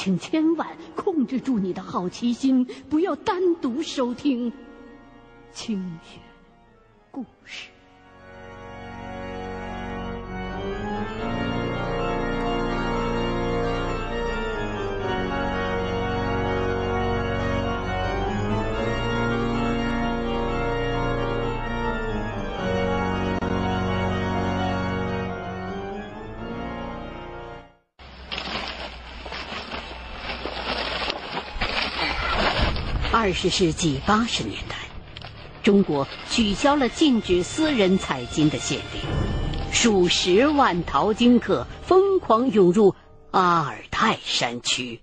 请千万控制住你的好奇心，不要单独收听清雪故事。二十世纪八十年代，中国取消了禁止私人采金的限令，数十万淘金客疯狂涌入阿尔泰山区。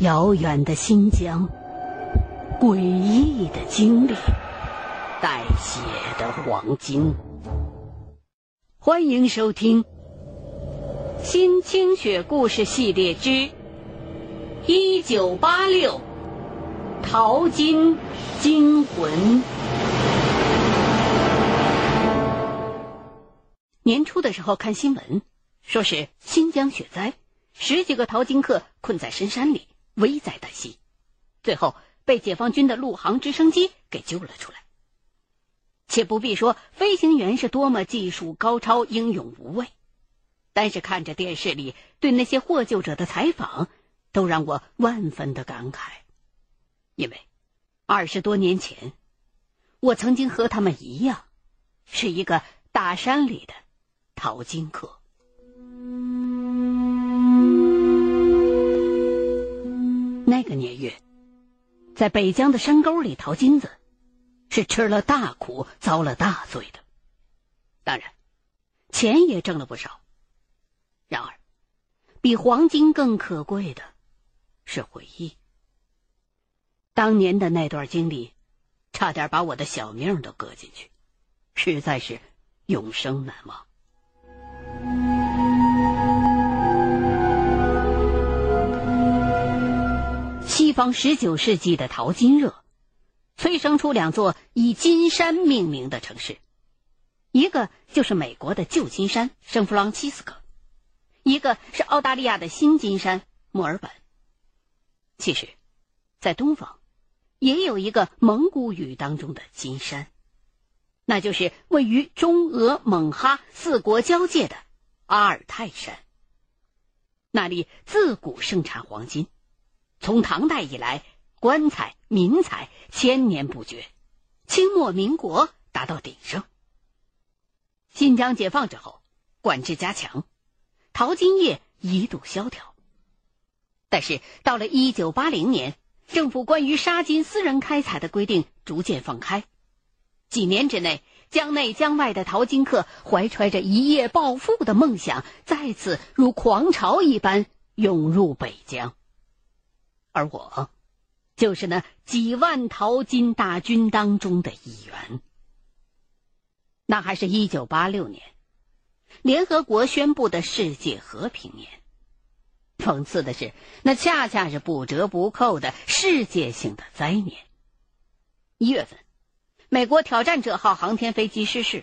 遥远的新疆，诡异的经历，带血的黄金。欢迎收听《新清雪故事系列之》。一九八六，淘金惊魂。年初的时候看新闻，说是新疆雪灾，十几个淘金客困在深山里，危在旦夕，最后被解放军的陆航直升机给救了出来。且不必说飞行员是多么技术高超、英勇无畏，但是看着电视里对那些获救者的采访。都让我万分的感慨，因为二十多年前，我曾经和他们一样，是一个大山里的淘金客。那个年月，在北疆的山沟里淘金子，是吃了大苦、遭了大罪的。当然，钱也挣了不少。然而，比黄金更可贵的。是回忆。当年的那段经历，差点把我的小命都搁进去，实在是永生难忘。西方十九世纪的淘金热，催生出两座以金山命名的城市，一个就是美国的旧金山圣弗朗西斯科，一个是澳大利亚的新金山墨尔本。其实，在东方，也有一个蒙古语当中的金山，那就是位于中俄蒙哈四国交界的阿尔泰山。那里自古盛产黄金，从唐代以来，官采民采千年不绝，清末民国达到鼎盛。新疆解放之后，管制加强，淘金业一度萧条。但是到了一九八零年，政府关于沙金私人开采的规定逐渐放开，几年之内，江内江外的淘金客怀揣着一夜暴富的梦想，再次如狂潮一般涌入北疆。而我，就是那几万淘金大军当中的一员。那还是一九八六年，联合国宣布的世界和平年。讽刺的是，那恰恰是不折不扣的世界性的灾年。一月份，美国挑战者号航天飞机失事；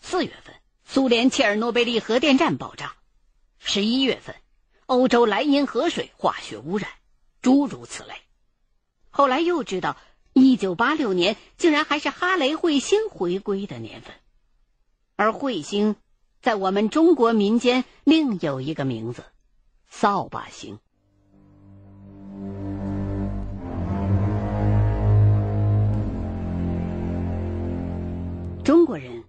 四月份，苏联切尔诺贝利核电站爆炸；十一月份，欧洲莱茵河水化学污染，诸如此类。后来又知道，一九八六年竟然还是哈雷彗星回归的年份，而彗星在我们中国民间另有一个名字。扫把星。中国人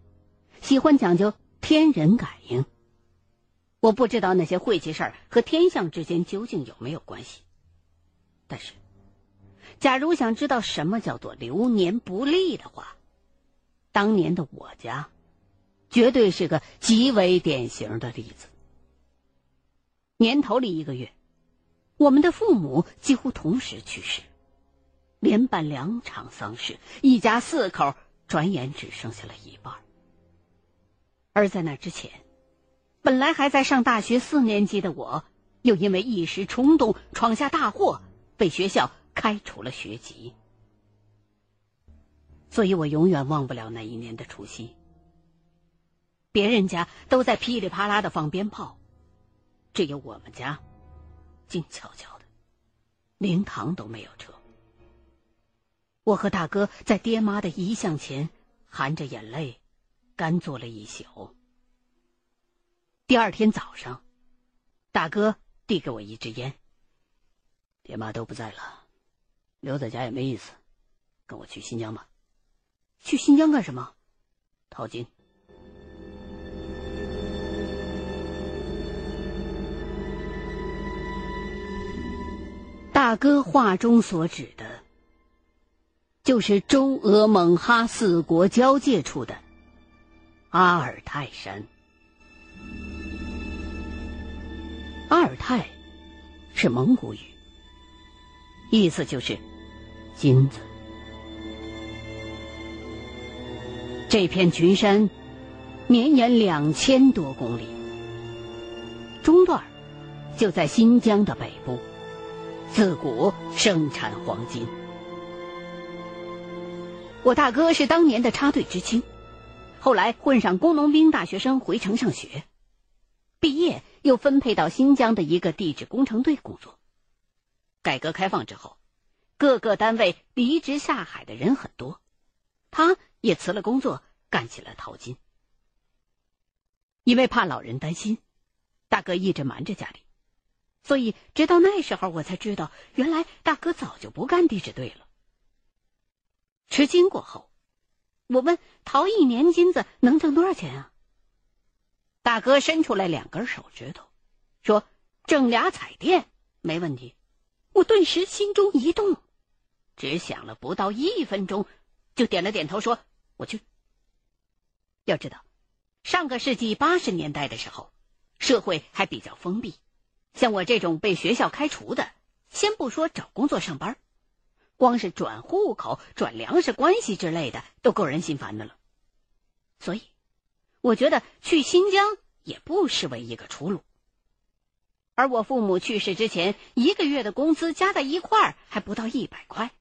喜欢讲究天人感应。我不知道那些晦气事儿和天象之间究竟有没有关系，但是，假如想知道什么叫做流年不利的话，当年的我家绝对是个极为典型的例子。年头里一个月，我们的父母几乎同时去世，连办两场丧事，一家四口转眼只剩下了一半。而在那之前，本来还在上大学四年级的我，又因为一时冲动闯下大祸，被学校开除了学籍。所以我永远忘不了那一年的除夕。别人家都在噼里啪啦的放鞭炮，只有我们家静悄悄的，灵堂都没有车。我和大哥在爹妈的遗像前含着眼泪，干坐了一宿。第二天早上，大哥递给我一支烟。爹妈都不在了，留在家也没意思，跟我去新疆吧。去新疆干什么？淘金。大哥话中所指的。就是中俄蒙哈四国交界处的阿尔泰山。阿尔泰是蒙古语，意思就是金子。这片群山绵延两千多公里，中段就在新疆的北部，自古生产黄金。我大哥是当年的插队知青，后来混上工农兵大学生回城上学，毕业又分配到新疆的一个地质工程队工作。改革开放之后，各个单位离职下海的人很多，他也辞了工作，干起了淘金。因为怕老人担心，大哥一直瞒着家里，所以直到那时候我才知道，原来大哥早就不干地质队了。吃惊过后，我问淘一年金子能挣多少钱啊？大哥伸出来两根手指头，说：“挣俩彩电没问题。”我顿时心中一动，只想了不到一分钟，就点了点头说：“我去。”要知道，上个世纪八十年代的时候，社会还比较封闭，像我这种被学校开除的，先不说找工作上班。光是转户口、转粮食关系之类的，都够人心烦的了。所以，我觉得去新疆也不失为一个出路。而我父母去世之前，一个月的工资加在一块儿还不到一百块，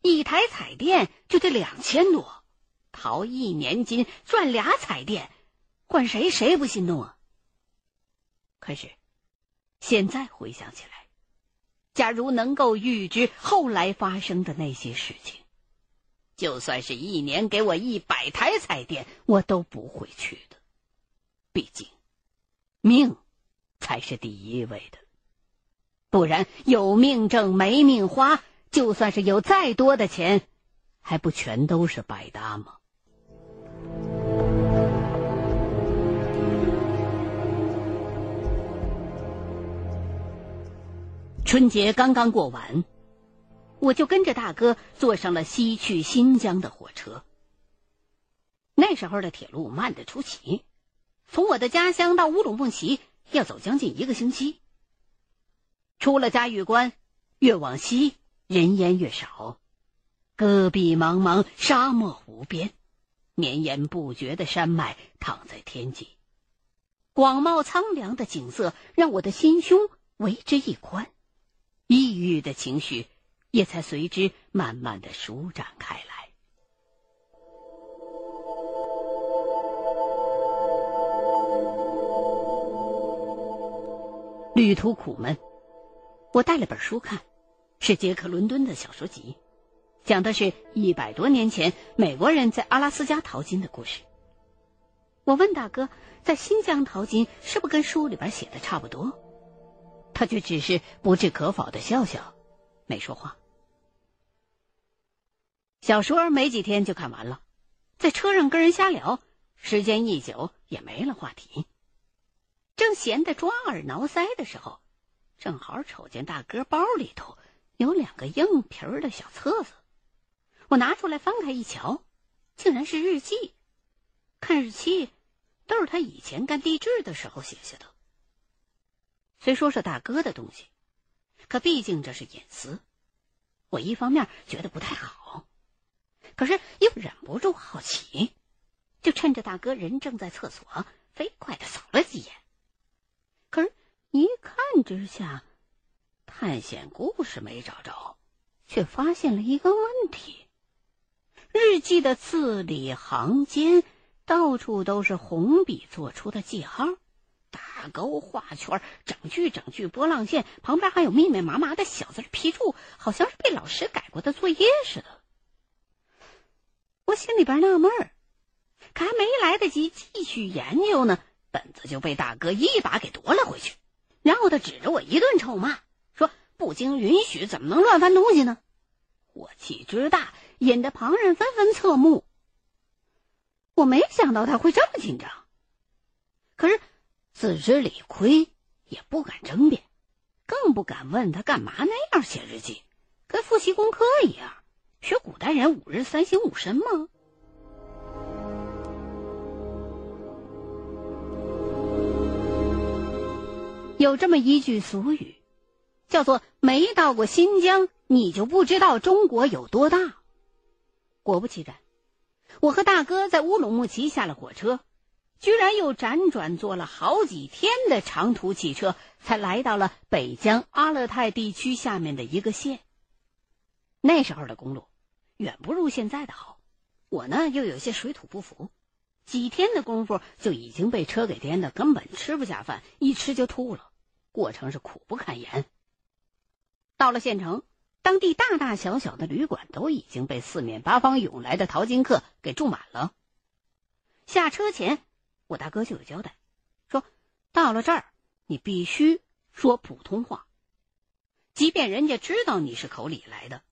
一台彩电就得两千多，淘一年金赚俩彩电，换谁谁不心动啊？可是，现在回想起来。假如能够预知后来发生的那些事情，就算是一年给我一百台彩电，我都不会去的。毕竟，命才是第一位的。不然有命挣没命花，就算是有再多的钱，还不全都是白搭吗？春节刚刚过完，我就跟着大哥坐上了西去新疆的火车。那时候的铁路慢得出奇，从我的家乡到乌鲁木齐要走将近一个星期。出了嘉峪关，越往西人烟越少，戈壁茫茫，沙漠无边，绵延不绝的山脉躺在天际，广袤苍凉的景色让我的心胸为之一宽。抑郁的情绪也才随之慢慢的舒展开来。旅途苦闷，我带了本书看，是杰克·伦敦的小说集，讲的是一百多年前美国人在阿拉斯加淘金的故事。我问大哥，在新疆淘金是不跟书里边写的差不多？他却只是不置可否的笑笑，没说话。小说没几天就看完了，在车上跟人瞎聊，时间一久也没了话题。正闲得抓耳挠腮的时候，正好瞅见大哥包里头有两个硬皮儿的小册子，我拿出来翻开一瞧，竟然是日记。看日期，都是他以前干地质的时候写下的。虽说是大哥的东西，可毕竟这是隐私。我一方面觉得不太好，可是又忍不住好奇，就趁着大哥人正在厕所，飞快的扫了几眼。可是，一看之下，探险故事没找着，却发现了一个问题：日记的字里行间到处都是红笔做出的记号，打勾、画圈、整句、整句、波浪线，旁边还有密密麻麻的小字批注，好像是被老师改过的作业似的。我心里边纳闷儿，可还没来得及继续研究呢，本子就被大哥一把给夺了回去，然后他指着我一顿臭骂，说：“不经允许怎么能乱翻东西呢？”火气之大，引得旁人纷纷侧目。我没想到他会这么紧张，可是自知理亏，也不敢争辩，更不敢问他干嘛那样写日记，跟复习功课一样，学古代人五日三省吾身吗？有这么一句俗语，叫做“没到过新疆，你就不知道中国有多大”。果不其然。我和大哥在乌鲁木齐下了火车，居然又辗转坐了好几天的长途汽车，才来到了北疆阿勒泰地区下面的一个县。那时候的公路远不如现在的好，我呢又有些水土不服，几天的功夫就已经被车给颠的，根本吃不下饭，一吃就吐了，过程是苦不堪言。到了县城。当地大大小小的旅馆都已经被四面八方涌来的淘金客给住满了。下车前，我大哥就有交代，说到了这儿，你必须说普通话，即便人家知道你是口里来的。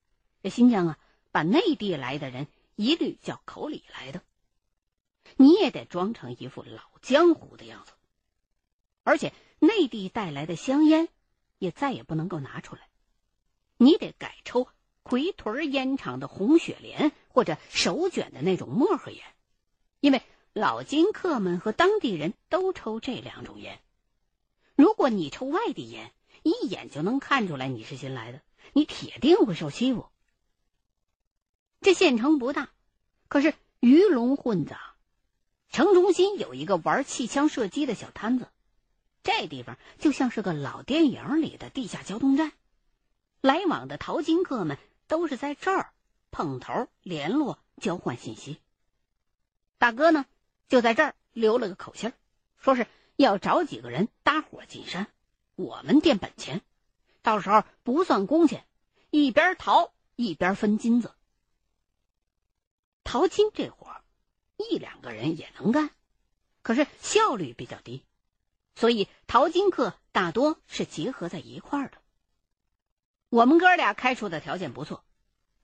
这新疆啊，把内地来的人一律叫口里来的，你也得装成一副老江湖的样子，而且内地带来的香烟也再也不能够拿出来。你得改抽奎屯烟厂的红雪莲，或者手卷的那种墨盒烟，因为老金客们和当地人都抽这两种烟。如果你抽外地烟，一眼就能看出来你是新来的，你铁定会受欺负。这县城不大，可是鱼龙混杂。城中心有一个玩气枪射击的小摊子，这地方就像是个老电影里的地下交通站。来往的淘金客们都是在这儿碰头、联络、交换信息。大哥呢，就在这儿留了个口信说是要找几个人搭伙进山，我们垫本钱，到时候不算工钱，一边淘一边分金子。淘金这活一两个人也能干，可是效率比较低，所以淘金客大多是结合在一块儿的。我们哥俩开出的条件不错，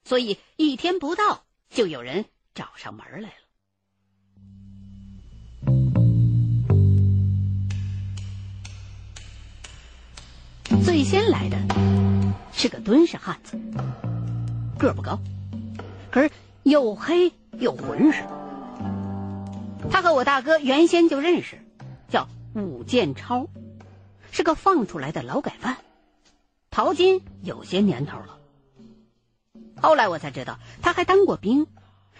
所以一天不到就有人找上门来了。最先来的是个敦实汉子，个不高，可是又黑又浑实。他和我大哥原先就认识，叫武建超，是个放出来的劳改犯。淘金有些年头了，后来我才知道他还当过兵，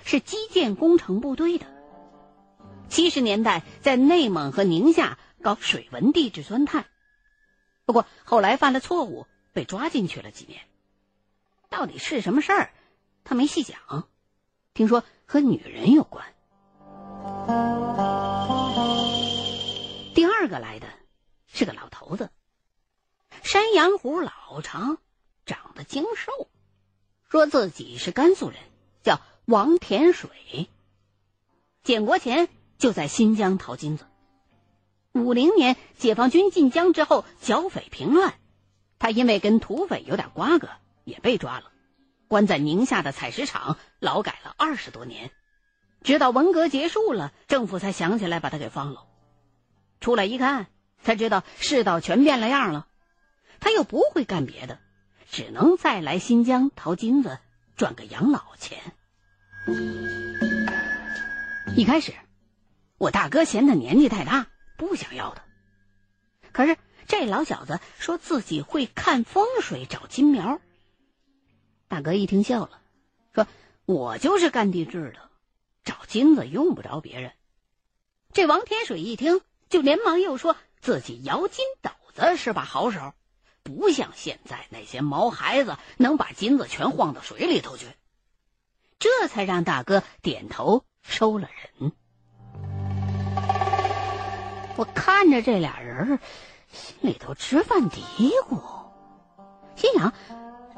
是基建工程部队的。七十年代在内蒙和宁夏搞水文地质钻探，不过后来犯了错误，被抓进去了几年。到底是什么事儿，他没细讲。听说和女人有关。第二个来的是个老头子。山羊胡老长，长得精瘦，说自己是甘肃人，叫王田水。建国前就在新疆淘金子。五零年解放军进疆之后，剿匪平乱，他因为跟土匪有点瓜葛，也被抓了，关在宁夏的采石场劳改了二十多年，直到文革结束了，政府才想起来把他给放了。出来一看，才知道世道全变了样了。他又不会干别的，只能再来新疆淘金子，赚个养老钱。一开始，我大哥嫌他年纪太大，不想要的。可是这老小子说自己会看风水、找金苗。大哥一听笑了，说：“我就是干地质的，找金子用不着别人。”这王天水一听，就连忙又说自己摇金斗子是把好手。不像现在那些毛孩子能把金子全晃到水里头去，这才让大哥点头收了人。我看着这俩人，心里头直犯嘀咕，心想：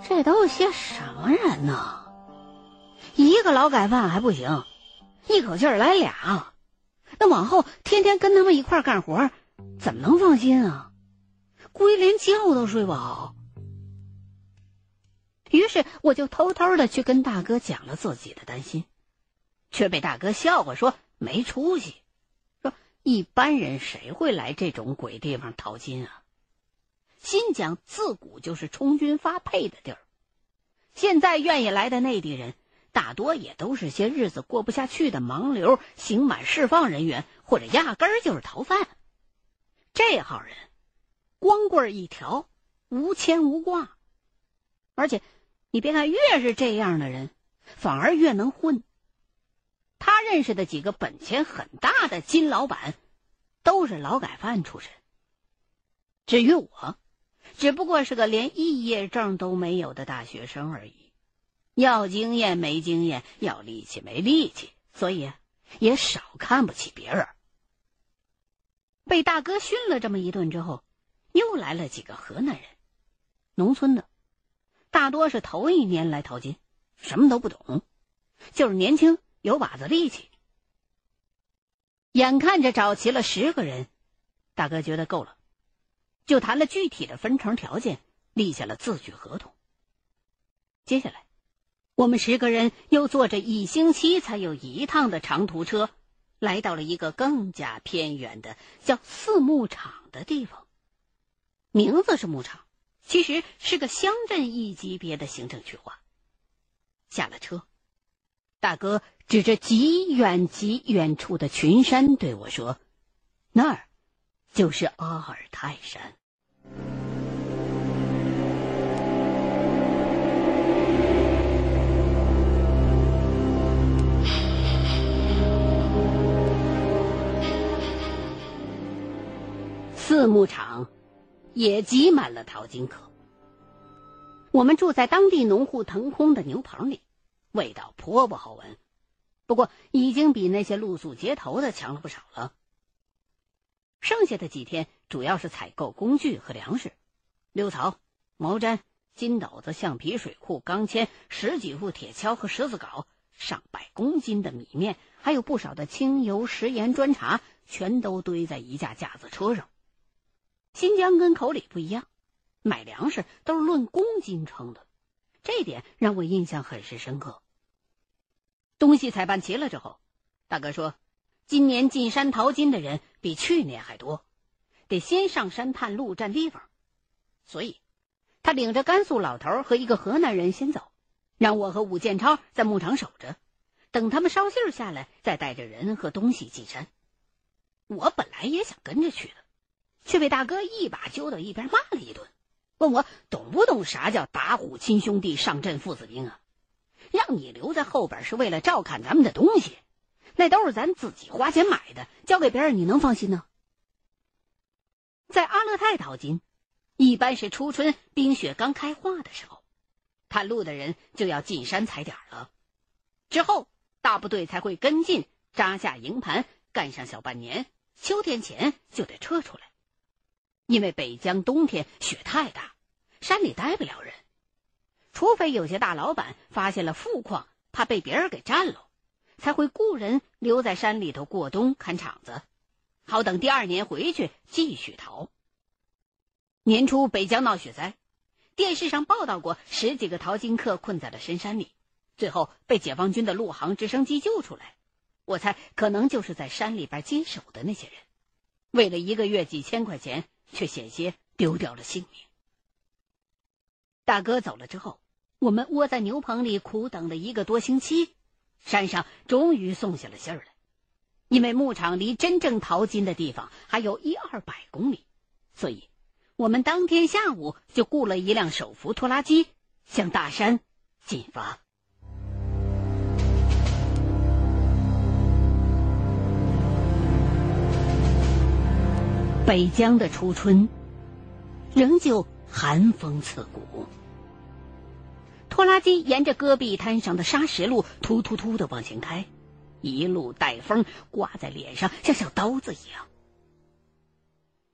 这都是些什么人呢？一个劳改犯还不行，一口气儿来俩，那往后天天跟他们一块干活，怎么能放心啊？估计连觉都睡不好。于是我就偷偷的去跟大哥讲了自己的担心，却被大哥笑话说没出息，一般人谁会来这种鬼地方淘金啊？新疆自古就是充军发配的地儿，现在愿意来的内地人。大多也都是些日子过不下去的盲流、刑满释放人员，或者压根儿就是逃犯。这号人，光棍一条，无牵无挂。而且，你别看越是这样的人，反而越能混。他认识的几个本钱很大的金老板，都是劳改犯出身。至于我，只不过是个连毕业证都没有的大学生而已。要经验没经验，要力气没力气，所以也少看不起别人。被大哥训了这么一顿之后，又来了几个河南人，农村的，大多是头一年来淘金，什么都不懂，就是年轻有把子力气。眼看着找齐了十个人，大哥觉得够了，就谈了具体的分成条件，立下了字据合同。接下来。我们十个人又坐着一星期才有一趟的长途车，来到了一个更加偏远的叫四牧场的地方。名字是牧场，其实是个乡镇一级别的行政区划。下了车，大哥指着极远极远处的群山对我说：“那儿就是阿尔泰山。”四牧场也挤满了淘金客。我们住在当地农户腾空的牛棚里，味道颇不好闻，不过已经比那些露宿街头的强了不少了。剩下的几天主要是采购工具和粮食：溜槽、毛毡、金斗子、橡皮水库、钢钎、十几副铁锹和十字镐，上百公斤的米面，还有不少的清油、食盐、砖茶，全都堆在一架架子车上。新疆跟口里不一样，买粮食都是论公斤称的，这点让我印象很是深刻。东西采办齐了之后，大哥说，今年进山淘金的人比去年还多，得先上山探路占地方，所以，他领着甘肃老头和一个河南人先走，让我和武建超在牧场守着，等他们捎信下来，再带着人和东西进山。我本来也想跟着去的。却被大哥一把揪到一边骂了一顿，问我懂不懂啥叫打虎亲兄弟，上阵父子兵啊？让你留在后边是为了照看咱们的东西，那都是咱自己花钱买的，交给别人你能放心呢？在阿勒泰淘金，一般是初春冰雪刚开化的时候，探路的人就要进山踩点了，之后大部队才会跟进扎下营盘，干上小半年，秋天前就得撤出来。因为北疆冬天雪太大，山里待不了人，除非有些大老板发现了富矿，怕被别人给占了，才会雇人留在山里头过冬看场子，好等第二年回去继续逃。年初北疆闹雪灾，电视上报道过十几个淘金客困在了深山里，最后被解放军的陆航直升机救出来。我猜可能就是在山里边坚守的那些人，为了一个月几千块钱。却险些丢掉了性命。大哥走了之后，我们窝在牛棚里苦等了一个多星期，山上终于送下了信儿来。因为牧场离真正淘金的地方还有一二百公里，所以我们当天下午就雇了一辆手扶拖拉机向大山进发。北疆的初春，仍旧寒风刺骨。拖拉机沿着戈壁滩上的沙石路突突突的往前开，一路带风，刮在脸上像小刀子一样。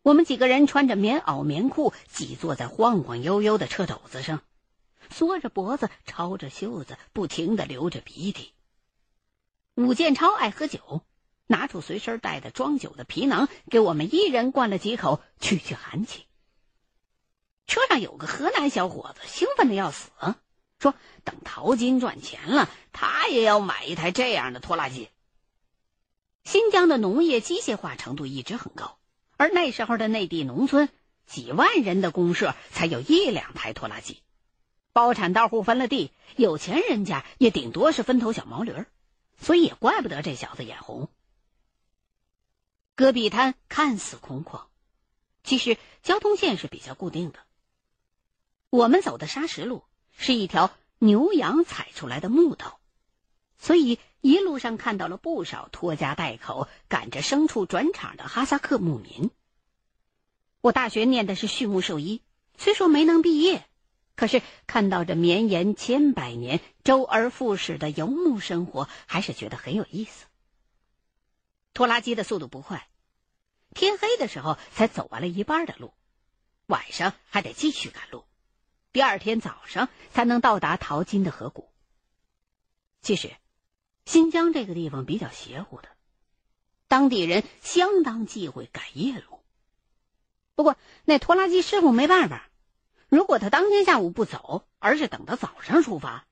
我们几个人穿着棉袄棉裤，挤坐在晃晃悠悠的车斗子上，缩着脖子，抄着袖子，不停的流着鼻涕。武建超爱喝酒，拿出随身带的装酒的皮囊，给我们一人灌了几口，去去寒气。车上有个河南小伙子，兴奋的要死，说等淘金赚钱了，他也要买一台这样的拖拉机。新疆的农业机械化程度一直很高。而那时候的内地农村，几万人的公社才有一两台拖拉机，包产到户分了地，有钱人家也顶多是分头小毛驴儿，所以也怪不得这小子眼红。戈壁滩看似空旷，其实交通线是比较固定的。我们走的砂石路是一条牛羊踩出来的木道，所以。一路上看到了不少拖家带口、赶着牲畜转场的哈萨克牧民。我大学念的是畜牧兽医，虽说没能毕业，可是看到这绵延千百年、周而复始的游牧生活，还是觉得很有意思。拖拉机的速度不快，天黑的时候才走完了一半的路，晚上还得继续赶路，第二天早上才能到达淘金的河谷。其实。新疆这个地方比较邪乎的，当地人相当忌讳赶夜路。不过那拖拉机师傅没办法，如果他当天下午不走，而是等到早上出发，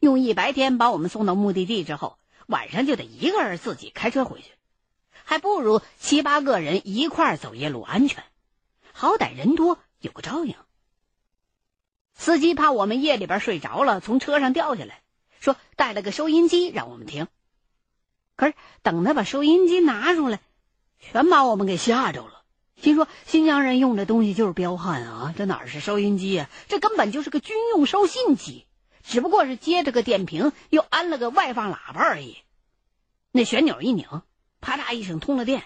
用一白天把我们送到目的地之后，晚上就得一个人自己开车回去，还不如七八个人一块走夜路安全，好歹人多有个照应。司机怕我们夜里边睡着了，从车上掉下来。说带了个收音机让我们听，可是等他把收音机拿出来，全把我们给吓着了。心说新疆人用的东西就是彪悍啊，这哪是收音机啊？这根本就是个军用收信机，只不过是接着个电瓶，又安了个外放喇叭而已。那旋钮一拧，啪嗒一声通了电，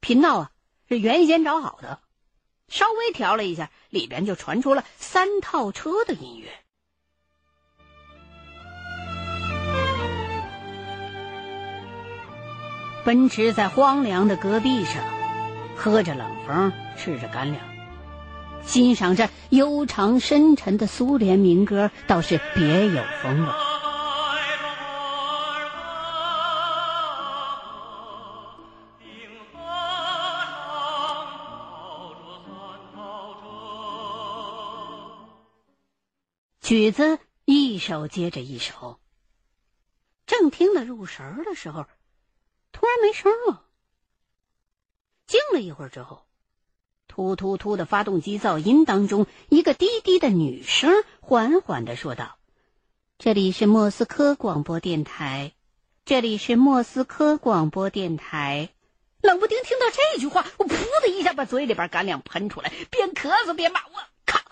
频道啊是原先找好的，稍微调了一下，里边就传出了三套车的音乐。奔驰在荒凉的戈壁上，喝着冷风，吃着干粮，欣赏着悠长深沉的苏联民歌，倒是别有风味。曲子一首接着一首，正听得入神的时候。突然没声了，静了一会儿之后，突突突的发动机噪音当中，一个低低的女声缓缓的说道：“这里是莫斯科广播电台，这里是莫斯科广播电台。”冷不丁听到这句话，我噗的一下把嘴里边干粮喷出来，边咳嗽边骂：“我靠！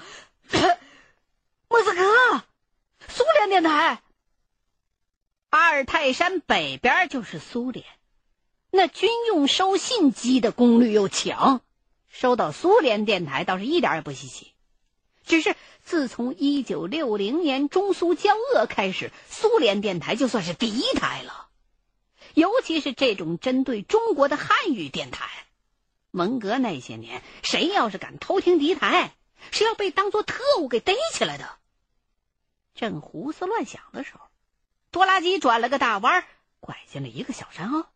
莫斯科，苏联电台，阿尔泰山北边就是苏联。”那军用收信机的功率又强，收到苏联电台倒是一点也不稀奇。只是自从一九六零年中苏交恶开始，苏联电台就算是敌台了。尤其是这种针对中国的汉语电台，文革那些年，谁要是敢偷听敌台，是要被当做特务给逮起来的。正胡思乱想的时候，拖拉机转了个大弯，拐进了一个小山坳。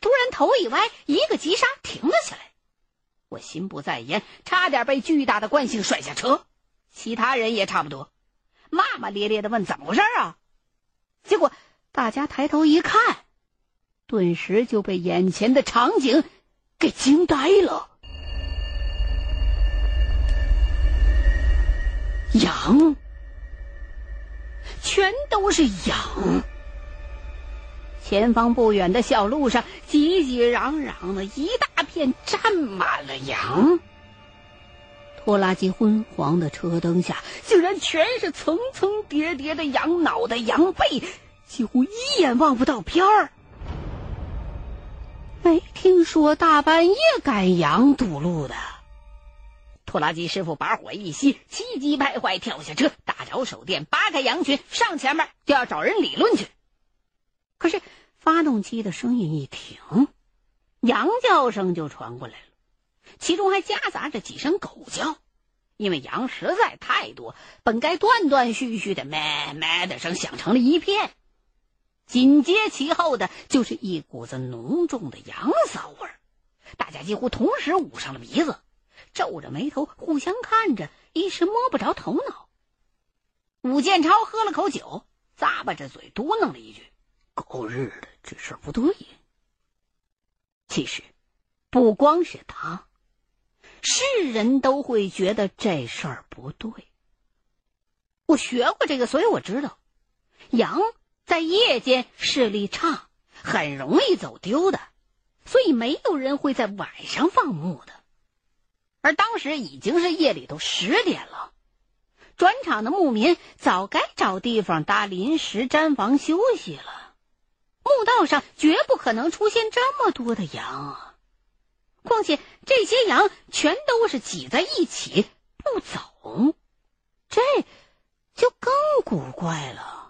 突然头一歪，一个急刹停了下来。我心不在焉，差点被巨大的惯性甩下车。其他人也差不多，骂骂咧咧的问：“怎么回事啊？”结果大家抬头一看，顿时就被眼前的场景给惊呆了。羊，全都是羊。前方不远的小路上，挤挤攘攘的一大片，站满了羊。拖拉机昏黄的车灯下，竟然全是层层叠叠的羊脑袋、羊背，几乎一眼望不到边儿。没听说大半夜赶羊堵路的。拖拉机师傅把火一熄，气急败坏跳下车，打着手电，扒开羊群，上前面就要找人理论去。可是。发动机的声音一停，羊叫声就传过来了。其中还夹杂着几声狗叫。因为羊实在太多，本该断断续续的咩咩的声响成了一片，紧接其后的就是一股子浓重的羊骚味儿。大家几乎同时捂上了鼻子，皱着眉头互相看着，一时摸不着头脑。武建超喝了口酒，咂巴着嘴嘟囔了一句：“狗日的，这事儿不对。”其实，不光是他。是人都会觉得这事儿不对。我学过这个，所以我知道，羊在夜间视力差，很容易走丢的，所以没有人会在晚上放牧的。而当时已经是夜里头十点了，转场的牧民早该找地方搭临时毡房休息了。墓道上绝不可能出现这么多的羊啊！况且这些羊全都是挤在一起不走，这就更古怪了。